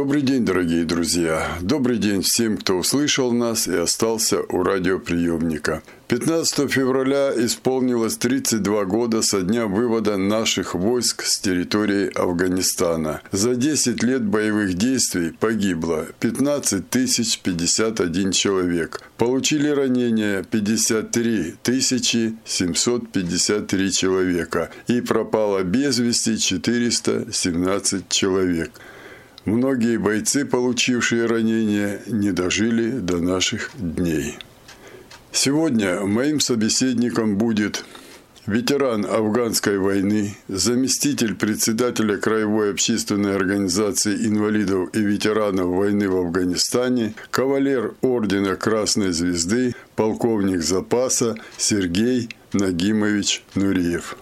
Добрый день, дорогие друзья. Добрый день всем, кто услышал нас и остался у радиоприемника. 15 февраля исполнилось 32 года со дня вывода наших войск с территории Афганистана. За 10 лет боевых действий погибло 15 051 человек. Получили ранения 53 753 человека. И пропало без вести 417 человек. Многие бойцы, получившие ранения, не дожили до наших дней. Сегодня моим собеседником будет ветеран афганской войны, заместитель председателя Краевой общественной организации инвалидов и ветеранов войны в Афганистане, кавалер Ордена Красной Звезды, полковник запаса Сергей Нагимович Нуриев.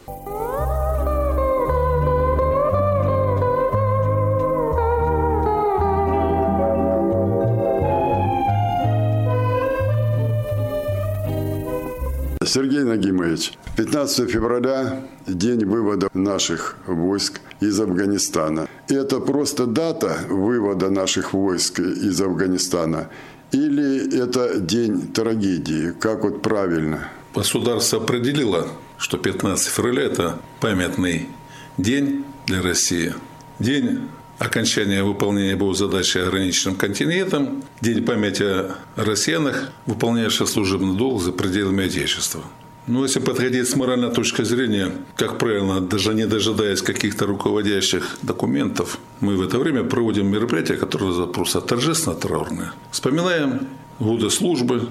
Сергей Нагимович, 15 февраля – день вывода наших войск из Афганистана. И это просто дата вывода наших войск из Афганистана? Или это день трагедии? Как вот правильно? Государство определило, что 15 февраля – это памятный день для России. День окончания выполнения боевой задачи ограниченным континентом, День памяти о россиянах, выполняющих служебный долг за пределами Отечества. Ну, если подходить с моральной точки зрения, как правильно, даже не дожидаясь каких-то руководящих документов, мы в это время проводим мероприятия, которые просто торжественно траурные. Вспоминаем годы службы,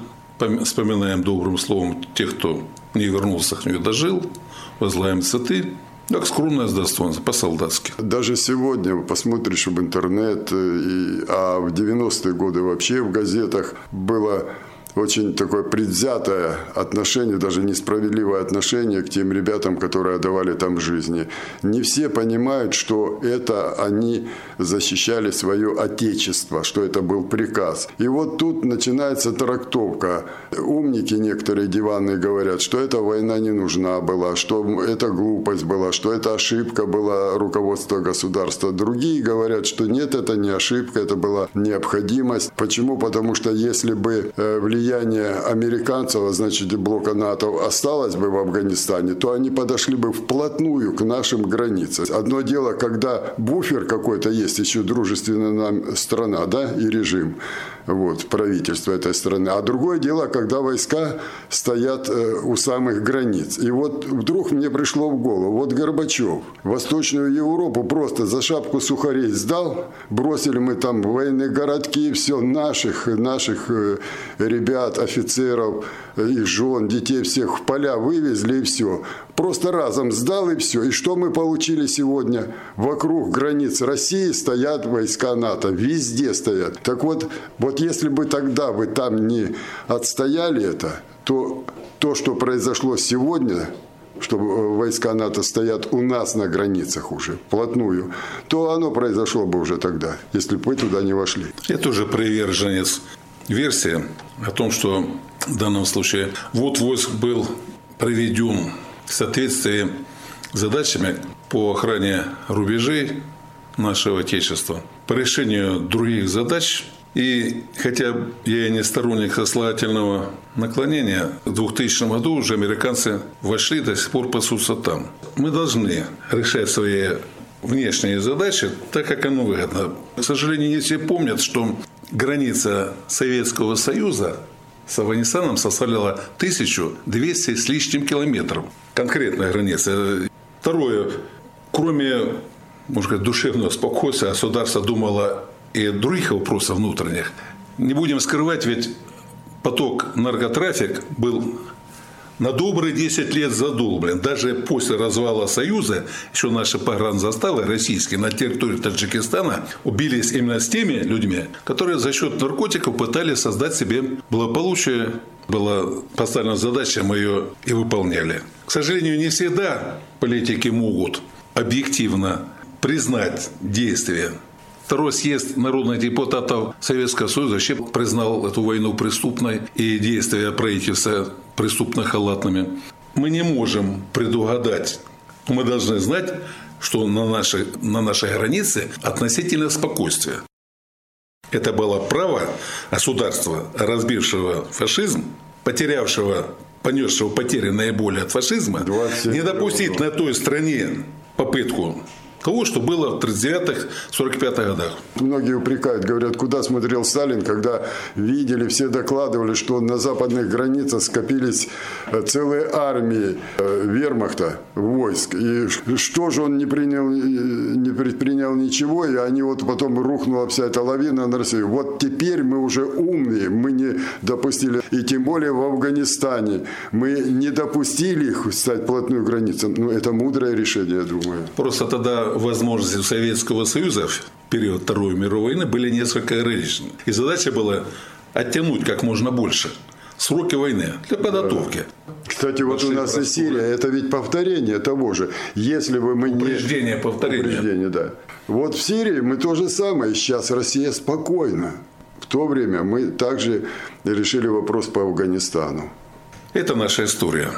вспоминаем добрым словом тех, кто не вернулся, к нее дожил, возлагаем цветы, как скромное достоинство, по-солдатски. Даже сегодня посмотришь в интернет, э, и, а в 90-е годы вообще в газетах было очень такое предвзятое отношение, даже несправедливое отношение к тем ребятам, которые отдавали там жизни. Не все понимают, что это они защищали свое отечество, что это был приказ. И вот тут начинается трактовка. Умники некоторые диванные говорят, что эта война не нужна была, что это глупость была, что это ошибка была руководства государства. Другие говорят, что нет, это не ошибка, это была необходимость. Почему? Потому что если бы э, влияние влияние американцев, а значит и блока НАТО, осталось бы в Афганистане, то они подошли бы вплотную к нашим границам. Одно дело, когда буфер какой-то есть, еще дружественная нам страна, да, и режим вот, правительства этой страны. А другое дело, когда войска стоят э, у самых границ. И вот вдруг мне пришло в голову, вот Горбачев Восточную Европу просто за шапку сухарей сдал, бросили мы там военные городки, все наших, наших э, ребят, офицеров, их жен, детей всех в поля вывезли и все. Просто разом сдал и все. И что мы получили сегодня? Вокруг границ России стоят войска НАТО. Везде стоят. Так вот, вот если бы тогда вы там не отстояли это, то то, что произошло сегодня, что войска НАТО стоят у нас на границах уже, вплотную, то оно произошло бы уже тогда, если бы вы туда не вошли. Я тоже приверженец версии о том, что в данном случае вот войск был проведен в соответствии с задачами по охране рубежей нашего Отечества, по решению других задач. И хотя я и не сторонник сослательного наклонения, в 2000 году уже американцы вошли до сих пор пасутся там. Мы должны решать свои внешние задачи так, как оно выгодно. К сожалению, не все помнят, что граница Советского Союза с Афганистаном составляла 1200 с лишним километров. Конкретная граница. Второе. Кроме, можно сказать, душевного спокойствия, государство думало и других вопросах внутренних. Не будем скрывать, ведь поток наркотрафик был на добрые 10 лет задолблен. Даже после развала Союза еще наши погранзаставы российские на территории Таджикистана убились именно с теми людьми, которые за счет наркотиков пытались создать себе благополучие. Была поставлена задача, мы ее и выполняли. К сожалению, не всегда политики могут объективно признать действия. Второй съезд народных депутатов Советского Союза вообще признал эту войну преступной и действия правительства преступно-халатными. Мы не можем предугадать. Мы должны знать, что на нашей, на нашей границе относительно спокойствие. Это было право государства, разбившего фашизм, потерявшего, понесшего потери наиболее от фашизма, не допустить на той стране попытку того, что было в 39-х, 45-х годах. Многие упрекают, говорят, куда смотрел Сталин, когда видели, все докладывали, что на западных границах скопились э, целые армии э, вермахта, войск. И что же он не принял, не предпринял ничего, и они вот потом рухнула вся эта лавина на Россию. Вот теперь мы уже умные, мы не допустили, и тем более в Афганистане, мы не допустили их стать плотную границу. Ну, это мудрое решение, я думаю. Просто тогда возможности Советского Союза в период Второй мировой войны были несколько ограничены. И задача была оттянуть как можно больше сроки войны для подготовки. Кстати, вот у нас и Сирия, это ведь повторение того же. Если бы мы не... Упреждение повторения. Упреждение, да. Вот в Сирии мы то же самое. Сейчас Россия спокойна. В то время мы также решили вопрос по Афганистану. Это наша история.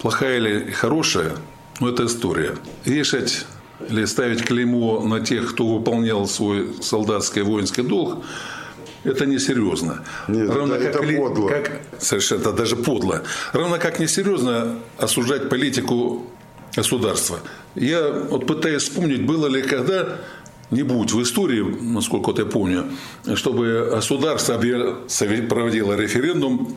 Плохая или хорошая, но это история. Решать или ставить клеймо на тех, кто выполнял свой солдатский воинский долг, это несерьезно. Нет, Равно это, как, это подло. Как, совершенно даже подло. Равно как несерьезно осуждать политику государства. Я вот пытаюсь вспомнить, было ли когда нибудь в истории, насколько вот я помню, чтобы государство проводило референдум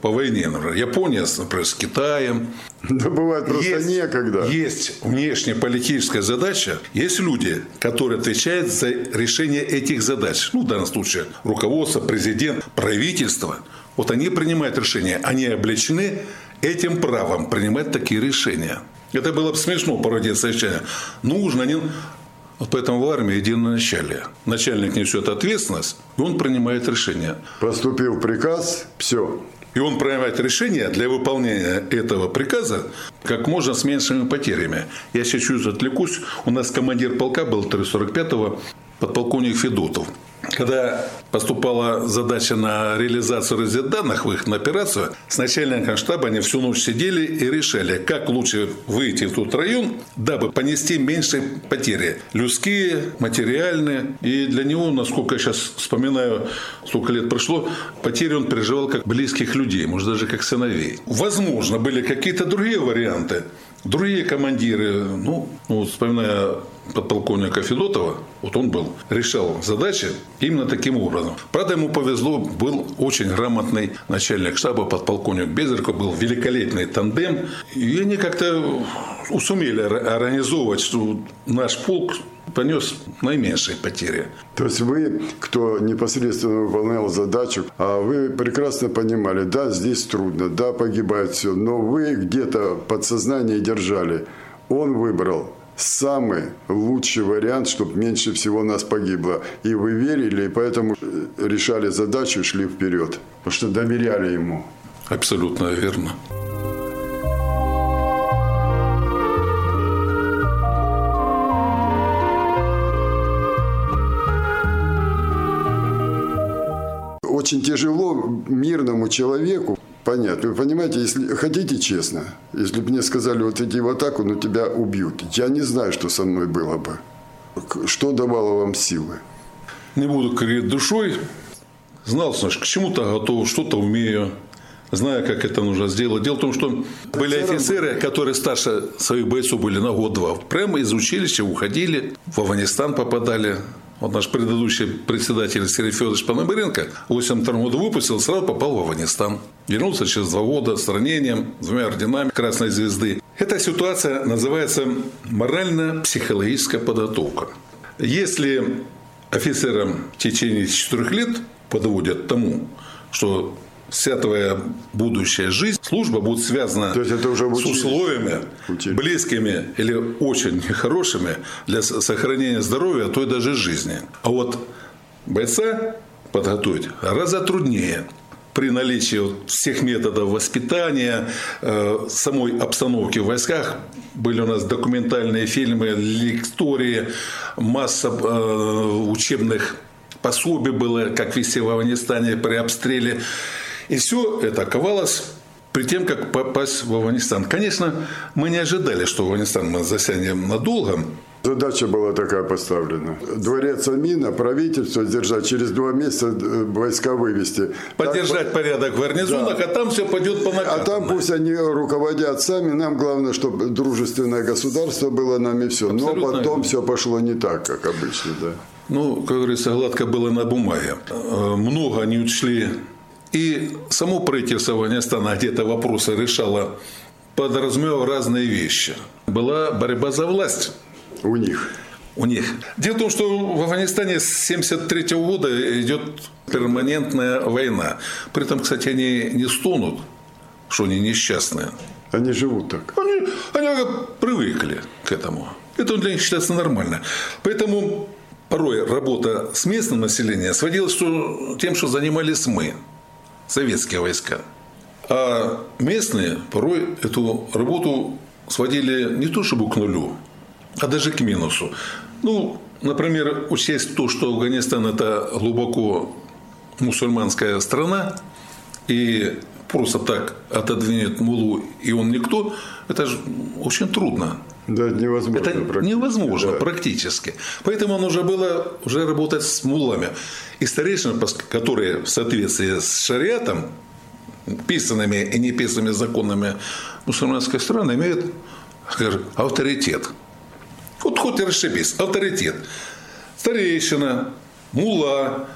по войне, например, Япония, например, с Китаем. Да бывает просто есть, некогда. Есть внешнеполитическая задача, есть люди, которые отвечают за решение этих задач. Ну, в данном случае руководство, президент, правительство. Вот они принимают решения, они облечены этим правом принимать такие решения. Это было бы смешно породить совещание. Нужно, не... Вот поэтому в армии единоначалие. Начальник несет ответственность, и он принимает решение. Поступил приказ, все, и он принимает решение для выполнения этого приказа как можно с меньшими потерями. Я сейчас чуть отвлекусь. У нас командир полка был 345-го, подполковник Федотов. Когда поступала задача на реализацию разведданных в их на операцию, с начальником штаба они всю ночь сидели и решали, как лучше выйти в тот район, дабы понести меньше потери. Людские, материальные. И для него, насколько я сейчас вспоминаю, сколько лет прошло, потери он переживал как близких людей, может даже как сыновей. Возможно, были какие-то другие варианты. Другие командиры, ну, ну вспоминая подполковника Федотова, вот он был, решал задачи именно таким образом. Правда, ему повезло, был очень грамотный начальник штаба, подполковник Безерко, был великолепный тандем. И они как-то сумели организовывать, что наш полк понес наименьшие потери. То есть вы, кто непосредственно выполнял задачу, а вы прекрасно понимали, да, здесь трудно, да, погибает все, но вы где-то подсознание держали. Он выбрал самый лучший вариант, чтобы меньше всего нас погибло. И вы верили, и поэтому решали задачу и шли вперед. Потому что доверяли ему. Абсолютно верно. Очень тяжело мирному человеку Понятно. Вы понимаете, если хотите честно, если бы мне сказали, вот иди в атаку, но тебя убьют, я не знаю, что со мной было бы. Что давало вам силы? Не буду кривить душой. Знал, значит, к чему-то готов, что-то умею. Знаю, как это нужно сделать. Дело в том, что были офицеры, которые старше своих бойцов были на год-два. Прямо из училища уходили, в Афганистан попадали, вот наш предыдущий председатель Сергей Федорович Пономаренко в 82 году выпустил, сразу попал в Афганистан. Вернулся через два года с ранением, с двумя орденами Красной Звезды. Эта ситуация называется морально-психологическая подготовка. Если офицерам в течение четырех лет подводят тому, что вся твоя будущая жизнь, служба будет связана То есть это уже с условиями, Учили. близкими или очень хорошими для сохранения здоровья, а то и даже жизни. А вот бойца подготовить гораздо труднее. при наличии всех методов воспитания, э, самой обстановки в войсках. Были у нас документальные фильмы, лектории, масса э, учебных пособий было, как вести в Афганистане при обстреле. И все это оказалось при тем, как попасть в Афганистан. Конечно, мы не ожидали, что Афганистан мы засянем надолго. Задача была такая поставлена. Дворец Амина, правительство держать, через два месяца э, войска вывести. Поддержать так, порядок в гарнизонах, да. а там все пойдет по накатанной. А там пусть они руководят сами. Нам главное, чтобы дружественное государство было нами все. Абсолютно. Но потом все пошло не так, как обычно. Да. Ну, как говорится, гладко было на бумаге. Э, много они учли. И само правительство Афганистана где-то вопросы решало, подразумевая разные вещи. Была борьба за власть у них. У них. Дело в том, что в Афганистане с 1973 года идет перманентная война. При этом, кстати, они не стонут, что они несчастные. Они живут так. Они, они привыкли к этому. Это для них считается нормально. Поэтому порой работа с местным населением сводилась тем, что занимались мы, советские войска. А местные порой эту работу сводили не то чтобы к нулю, а даже к минусу. Ну, например, учесть то, что Афганистан – это глубоко мусульманская страна, и просто так отодвинет мулу, и он никто, это же очень трудно. Да, невозможно. Это невозможно да. практически. Поэтому нужно было уже работать с мулами. И старейшины, которые в соответствии с шариатом, писанными и неписанными законами мусульманской страны, имеют скажем, авторитет. Вот хоть и расшибись, авторитет. Старейшина, мула,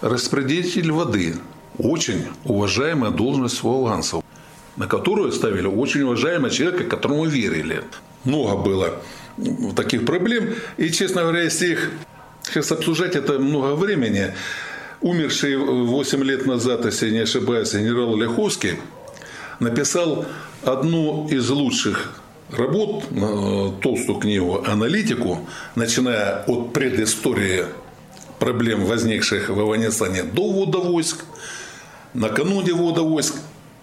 распределитель воды. Очень уважаемая должность у афганцев, на которую ставили очень уважаемого человека, которому верили. Много было таких проблем. И, честно говоря, если их сейчас обсуждать, это много времени. Умерший 8 лет назад, если не ошибаюсь, генерал Ляховский написал одну из лучших работ, толстую книгу «Аналитику», начиная от предыстории проблем, возникших в Афганистане до ввода войск, накануне ввода войск,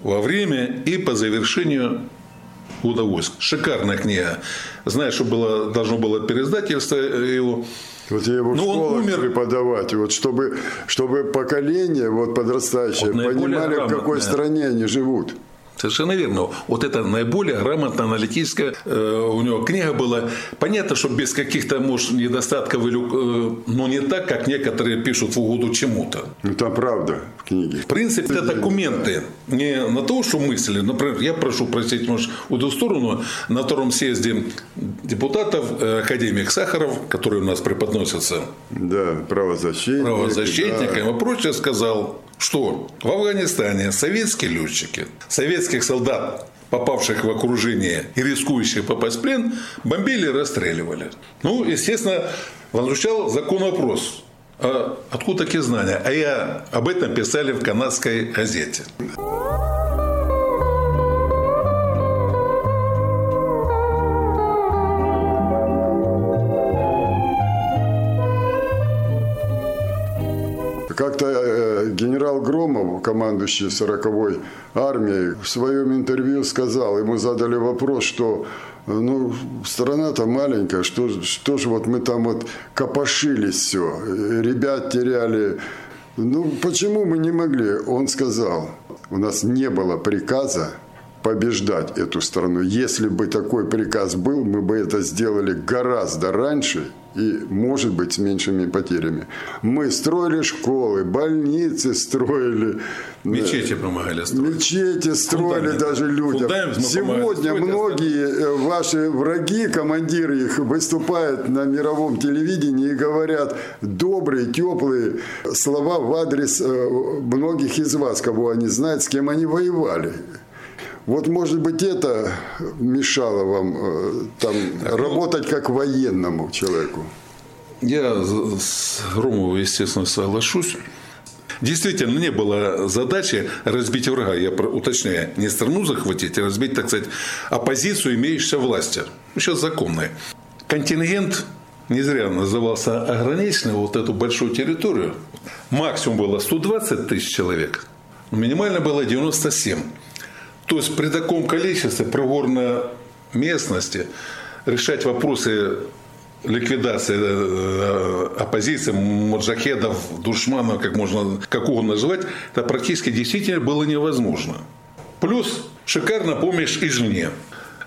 во время и по завершению ввода войск. Шикарная книга. Знаешь, что было, должно было переиздательство его. Вот я его в ну, школах умер. преподавать, вот чтобы, чтобы поколение вот подрастающее вот понимали, в какой стране они живут. Совершенно верно. Вот это наиболее грамотно аналитическая э, у него книга была. Понятно, что без каких-то, может, недостатков, или, э, но не так, как некоторые пишут в угоду чему-то. Ну, там правда в книге. В принципе, это документы не на то, что мысли. Например, я прошу простить, может, в эту сторону, на втором съезде депутатов э, академик Сахаров, который у нас преподносится. Да, правозащитник. Правозащитником да. и прочее сказал, что в Афганистане советские летчики, советских солдат, попавших в окружение и рискующих попасть в плен, бомбили и расстреливали. Ну, естественно, возмущал закон вопрос. А откуда такие знания? А я об этом писали в канадской газете. Как-то э, генерал Громов, командующий 40-й армией, в своем интервью сказал, ему задали вопрос, что ну, страна-то маленькая, что, что же вот мы там вот копошились все, ребят теряли. Ну, почему мы не могли? Он сказал, у нас не было приказа побеждать эту страну. Если бы такой приказ был, мы бы это сделали гораздо раньше и, может быть, с меньшими потерями. Мы строили школы, больницы строили. Мечети помогали строить. Мечети строили Фундамент. даже людям. Сегодня многие э, ваши враги, командиры их, выступают на мировом телевидении и говорят добрые, теплые слова в адрес э, многих из вас, кого они знают, с кем они воевали. Вот, может быть, это мешало вам э, там работать как военному человеку? Я с Громовым, естественно, соглашусь. Действительно, не было задачи разбить врага. Я уточняю, не страну захватить, а разбить, так сказать, оппозицию, имеющуюся власти. Ну, сейчас законная. Контингент не зря назывался ограниченный, вот эту большую территорию. Максимум было 120 тысяч человек, Минимально было 97. То есть при таком количестве пригорной местности решать вопросы ликвидации э, оппозиции, маджахедов, душманов, как можно, как угодно назвать, это практически действительно было невозможно. Плюс шикарно помощь извне.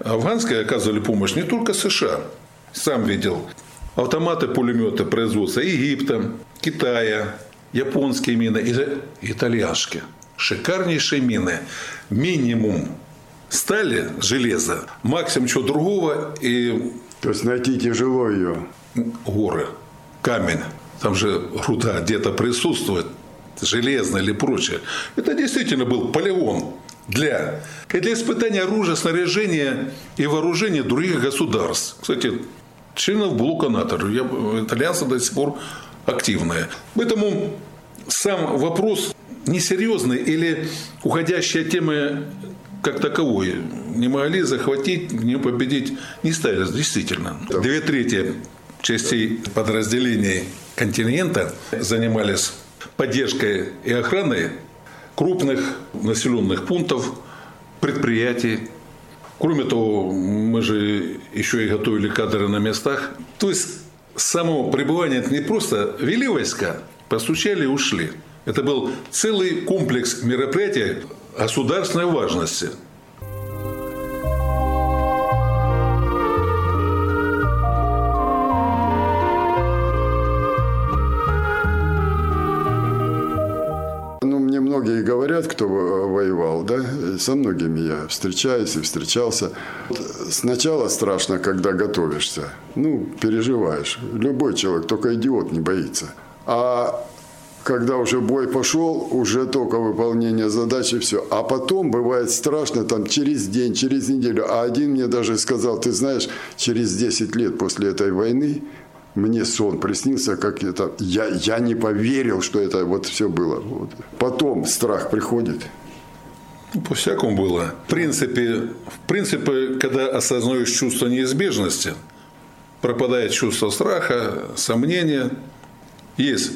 Афганская оказывали помощь не только США. Сам видел. Автоматы, пулеметы производства Египта, Китая, японские мины и итальянские. Шикарнейшие мины. Минимум стали, железа, максимум чего другого. И... То есть найти тяжело ее. Горы, камень. Там же руда где-то присутствует, железная или прочее. Это действительно был полигон для, для испытания оружия, снаряжения и вооружения других государств. Кстати, членов блока НАТО, итальянцы до сих пор активные. Поэтому сам вопрос несерьезный или уходящая темы как таковой не могли захватить, не победить, не ставились, действительно. Две трети частей подразделений континента занимались поддержкой и охраной крупных населенных пунктов, предприятий. Кроме того, мы же еще и готовили кадры на местах. То есть само пребывание это не просто вели войска, постучали и ушли. Это был целый комплекс мероприятий государственной важности – многие говорят, кто воевал, да, со многими я встречаюсь и встречался. Сначала страшно, когда готовишься, ну, переживаешь. Любой человек, только идиот не боится. А когда уже бой пошел, уже только выполнение задачи, все. А потом бывает страшно, там, через день, через неделю. А один мне даже сказал, ты знаешь, через 10 лет после этой войны мне сон приснился, как это... Я, я не поверил, что это вот все было. Вот. Потом страх приходит. Ну, по-всякому было. В принципе, в принципе, когда осознаешь чувство неизбежности, пропадает чувство страха, сомнения. Есть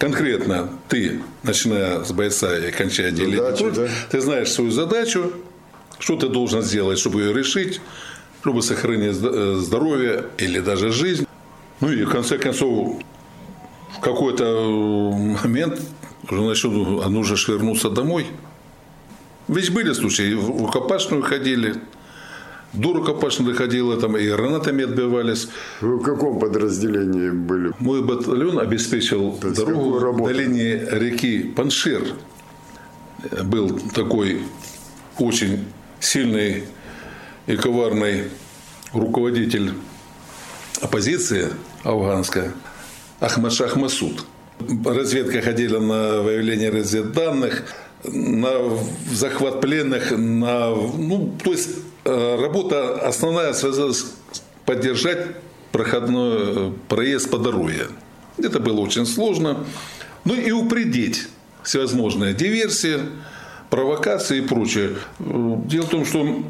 конкретно ты, начиная с бойца и кончая делить, да? ты знаешь свою задачу, что ты должен сделать, чтобы ее решить, чтобы сохранить э, здоровье или даже жизнь. Ну и в конце концов, в какой-то момент уже начнут, а нужно вернуться домой. Ведь были случаи, в рукопашную ходили, до рукопашной доходило, там и гранатами отбивались. Вы в каком подразделении были? Мой батальон обеспечил дорогу в долине реки Паншир. Был такой очень сильный и коварный руководитель оппозиции афганская, Ахмад Шах Масуд. Разведка ходила на выявление разведданных, на захват пленных, на, ну, то есть работа основная связалась поддержать проходной э, проезд по дороге. Это было очень сложно. Ну и упредить всевозможные диверсии, провокации и прочее. Дело в том, что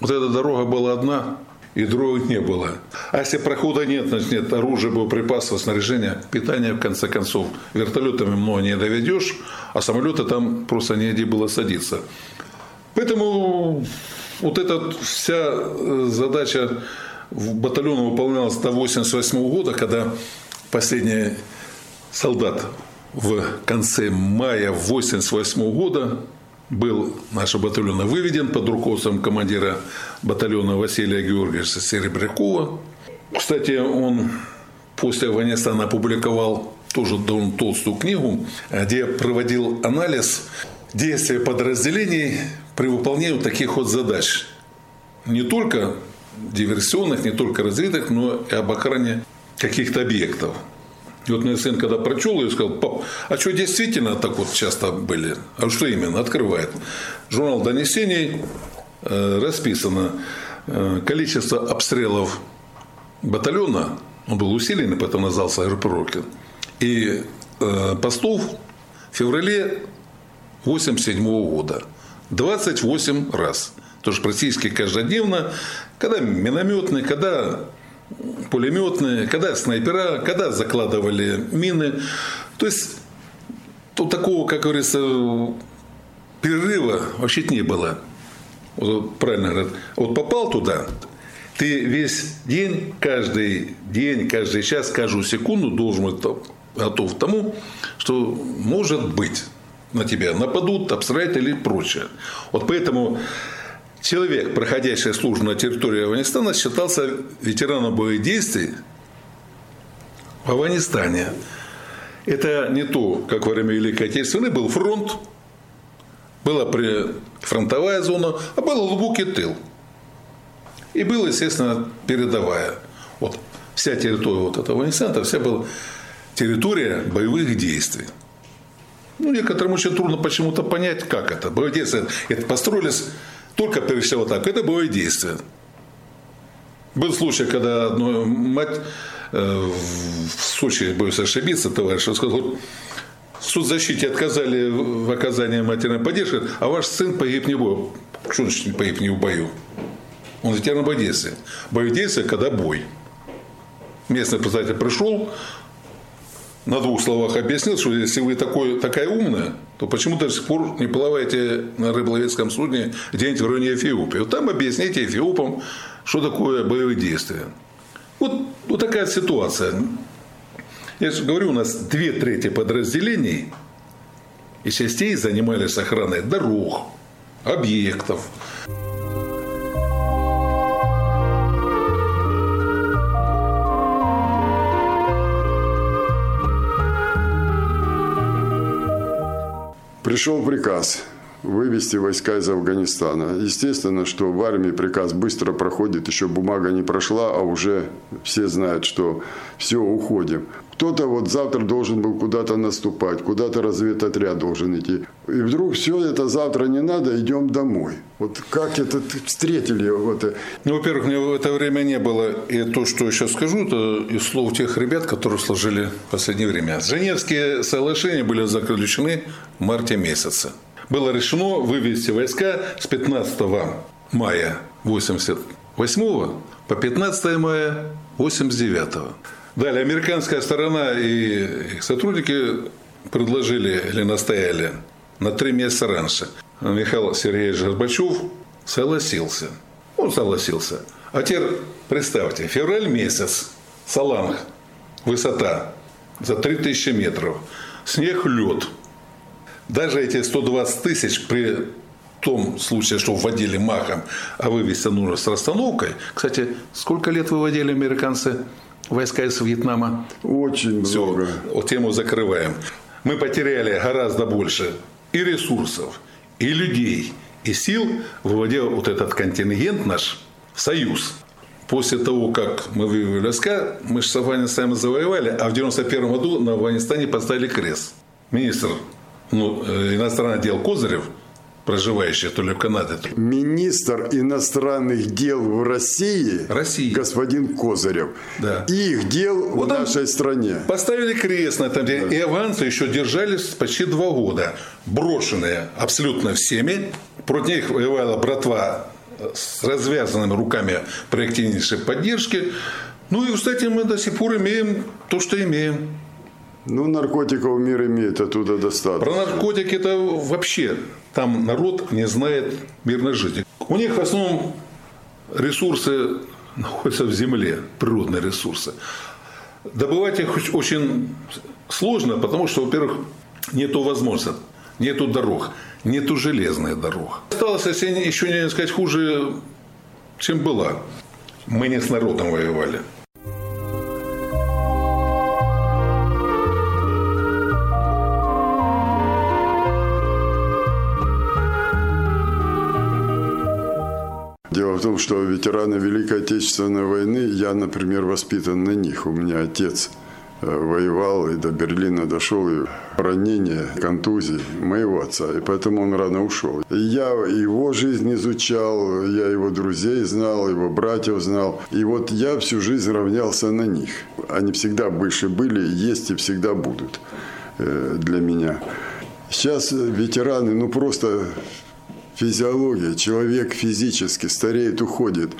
вот эта дорога была одна, и других не было. А если прохода нет, значит нет оружия, боеприпасов, снаряжения, питания, в конце концов. Вертолетами много не доведешь, а самолеты там просто негде было садиться. Поэтому вот эта вся э, задача в батальоне выполнялась до 1988 года, когда последний солдат в конце мая 1988 года был наш батальон выведен под руководством командира батальона Василия Георгиевича Серебрякова. Кстати, он после Афганистана опубликовал тоже довольно толстую книгу, где проводил анализ действия подразделений при выполнении таких вот задач. Не только диверсионных, не только развитых, но и об охране каких-то объектов. И вот мой сын, когда прочел ее, сказал, пап, а что действительно так вот часто были? А что именно? Открывает. Журнал донесений э, расписано э, количество обстрелов батальона, он был усиленный, потом назывался Аэропорокин, и э, постов в феврале 87 года. 28 раз. Тоже практически каждодневно, когда минометные, когда пулеметные, когда снайпера, когда закладывали мины. То есть тут такого, как говорится, перерыва вообще не было. Вот правильно говорят. Вот попал туда, ты весь день, каждый день, каждый час, каждую секунду должен быть готов к тому, что может быть на тебя нападут, обстреляют или прочее. Вот поэтому человек, проходящий службу на территории Афганистана, считался ветераном боевых действий в Афганистане. Это не то, как во время Великой Отечественной был фронт, была фронтовая зона, а был глубокий тыл. И была, естественно, передовая. Вот вся территория вот этого Афганистана, вся была территория боевых действий. Ну, некоторым очень трудно почему-то понять, как это. Боевые действия это построились только всего так. Это боевые действия. Был случай, когда одна мать э, в Сочи, боюсь ошибиться, товарищ, сказал, в соцзащите отказали в оказании материальной поддержки, а ваш сын погиб не в бою. Что значит погиб не в бою? Он ветеран боевых действий. Боевые действия, когда бой. Местный представитель пришел, на двух словах объяснил, что если вы такой, такая умная, то почему до сих пор не плаваете на рыболовецком судне где-нибудь в районе Эфиопии? Вот там объясните эфиопам, что такое боевые действия. Вот, вот такая ситуация. Я же говорю, у нас две трети подразделений и частей занимались охраной дорог, объектов, Пришел приказ вывести войска из Афганистана. Естественно, что в армии приказ быстро проходит, еще бумага не прошла, а уже все знают, что все, уходим. Кто-то вот завтра должен был куда-то наступать, куда-то разведотряд должен идти. И вдруг все это завтра не надо, идем домой. Вот как это встретили? Вот. Ну, во-первых, мне в это время не было. И то, что я сейчас скажу, это из слов тех ребят, которые сложили в последнее время. Женевские соглашения были заключены в марте месяце. Было решено вывести войска с 15 мая 88 по 15 мая 89 Далее, американская сторона и их сотрудники предложили или настояли на три месяца раньше. Михаил Сергеевич Горбачев согласился. Он согласился. А теперь представьте, февраль месяц, Саланг, высота за 3000 метров, снег, лед. Даже эти 120 тысяч при том случае, что вводили махом, а вывести нужно с расстановкой. Кстати, сколько лет выводили американцы войска из Вьетнама? Очень Все, много. Вот тему закрываем. Мы потеряли гораздо больше и ресурсов, и людей, и сил, выводя вот этот контингент наш в союз. После того, как мы вывели войска, мы же с Афганистаном завоевали, а в 91 году на Афганистане поставили крест. Министр ну, э, иностранных дел Козырев – проживающие то ли в Канаде. То ли... Министр иностранных дел в России, России. господин Козырев. Да. Их дел Вот в нашей стране. Поставили крест на этом деле. И авансы еще держались почти два года. Брошенные абсолютно всеми. Против них воевала братва с развязанными руками при активнейшей поддержке. Ну и, кстати, мы до сих пор имеем то, что имеем. Ну, наркотиков мир имеет, оттуда достаточно. Про наркотики это вообще там народ не знает мирной жизни. У них в основном ресурсы находятся в земле, природные ресурсы. Добывать их очень сложно, потому что, во-первых, нету возможности, нету дорог, нету железных дорог. Осталось, если еще не сказать, хуже, чем была. Мы не с народом воевали. Что ветераны Великой Отечественной войны, я, например, воспитан на них. У меня отец э, воевал и до Берлина дошел, и ранение, контузии моего отца, и поэтому он рано ушел. Я его жизнь изучал, я его друзей знал, его братьев знал, и вот я всю жизнь равнялся на них. Они всегда больше были, есть и всегда будут э, для меня. Сейчас ветераны, ну просто физиология, человек физически стареет, уходит.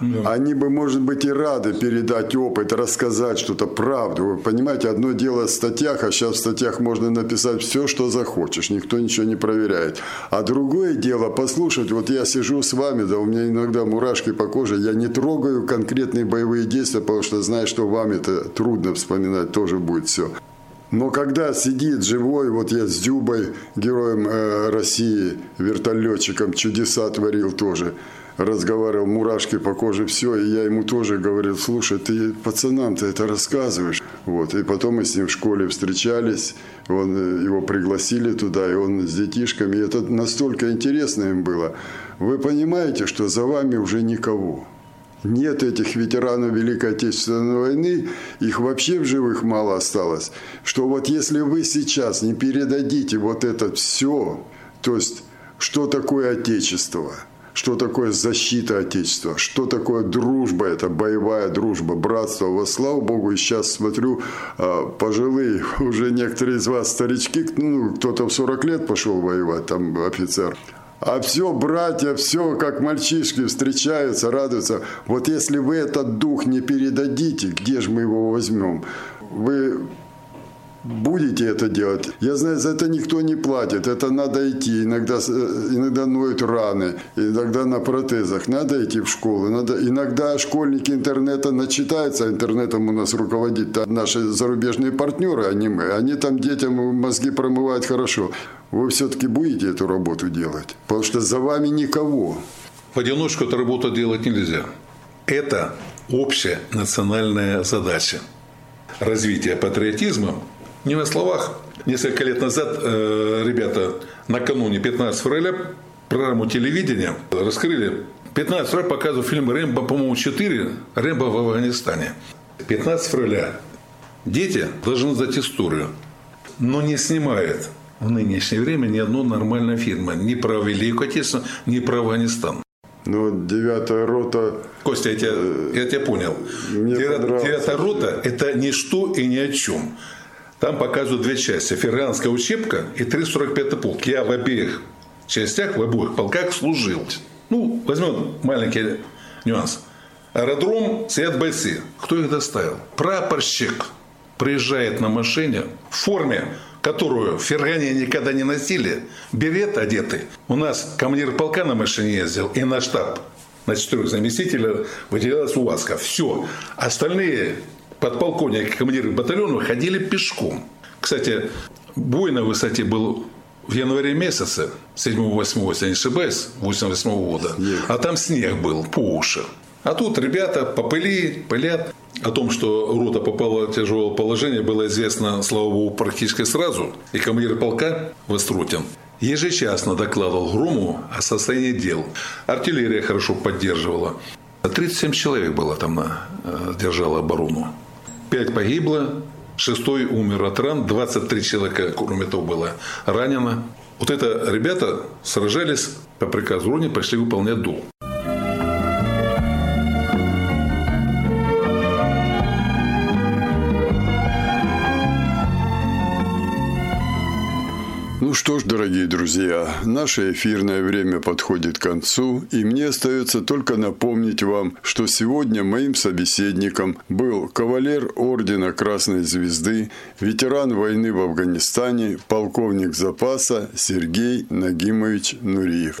Да. Они бы, может быть, и рады передать опыт, рассказать что-то, правду. Вы понимаете, одно дело в статьях, а сейчас в статьях можно написать все, что захочешь, никто ничего не проверяет. А другое дело послушать, вот я сижу с вами, да у меня иногда мурашки по коже, я не трогаю конкретные боевые действия, потому что знаю, что вам это трудно вспоминать, тоже будет все. Но когда сидит живой, вот я с Дюбой, героем э, России, вертолетчиком, чудеса творил тоже, разговаривал, мурашки по коже, все, и я ему тоже говорил, слушай, ты пацанам ты это рассказываешь. Вот, и потом мы с ним в школе встречались, он, э, его пригласили туда, и он с детишками, и это настолько интересно им было. Вы понимаете, что за вами уже никого. Нет этих ветеранов Великой Отечественной войны, их вообще в живых мало осталось. Что вот если вы сейчас не передадите вот это все, то есть что такое Отечество, что такое защита Отечества, что такое дружба, это боевая дружба, братство. Вот слава Богу, и сейчас смотрю, а, пожилые, уже некоторые из вас старички, ну, кто-то в 40 лет пошел воевать, там офицер, а все братья, все как мальчишки встречаются, радуются. Вот если вы этот дух не передадите, где же мы его возьмем? Вы будете это делать. Я знаю, за это никто не платит. Это надо идти. Иногда, э, иногда ноют раны, иногда на протезах. Надо идти в школу. Надо, иногда школьники интернета начитаются. Интернетом у нас руководит наши зарубежные партнеры, а не мы. Они там детям мозги промывают хорошо. Вы все-таки будете эту работу делать. Потому что за вами никого. В одиночку эту работу делать нельзя. Это общая национальная задача. Развитие патриотизма не на словах. Несколько лет назад э, ребята накануне 15 февраля программу телевидения раскрыли. 15 февраля показывал фильм «Рэмбо», по-моему, 4, «Рэмбо в Афганистане». 15 февраля дети должны сдать историю, но не снимает в нынешнее время ни одно нормальное фильма ни про Великую Отечественную, ни про Афганистан. Ну, девятая рота... Костя, я тебя, я тебя понял. Девятая рота – это ничто и ни о чем. Там показывают две части. Ферганская учебка и 345 полк. Я в обеих частях, в обоих полках служил. Ну, возьмем маленький нюанс. Аэродром Свят Бойцы. Кто их доставил? Прапорщик приезжает на машине в форме, которую в Фергане никогда не носили, берет одетый. У нас командир полка на машине ездил и на штаб на четырех заместителя выделялась УАЗка. Все. Остальные подполковник и командиры батальона ходили пешком. Кстати, бой на высоте был в январе месяце, 7-8, если не ошибаюсь, 88 года. А там снег был по уши. А тут ребята попыли, пылят. О том, что рота попала в тяжелое положение, было известно, слава богу, практически сразу. И командир полка Вострутин ежечасно докладывал Грому о состоянии дел. Артиллерия хорошо поддерживала. 37 человек было там, э, держала оборону. 5 погибло, шестой умер от ран, 23 человека, кроме того, было ранено. Вот это ребята сражались по приказу Рони, пошли выполнять долг. Что ж, дорогие друзья, наше эфирное время подходит к концу, и мне остается только напомнить вам, что сегодня моим собеседником был кавалер Ордена Красной Звезды, ветеран войны в Афганистане, полковник запаса Сергей Нагимович Нуриев.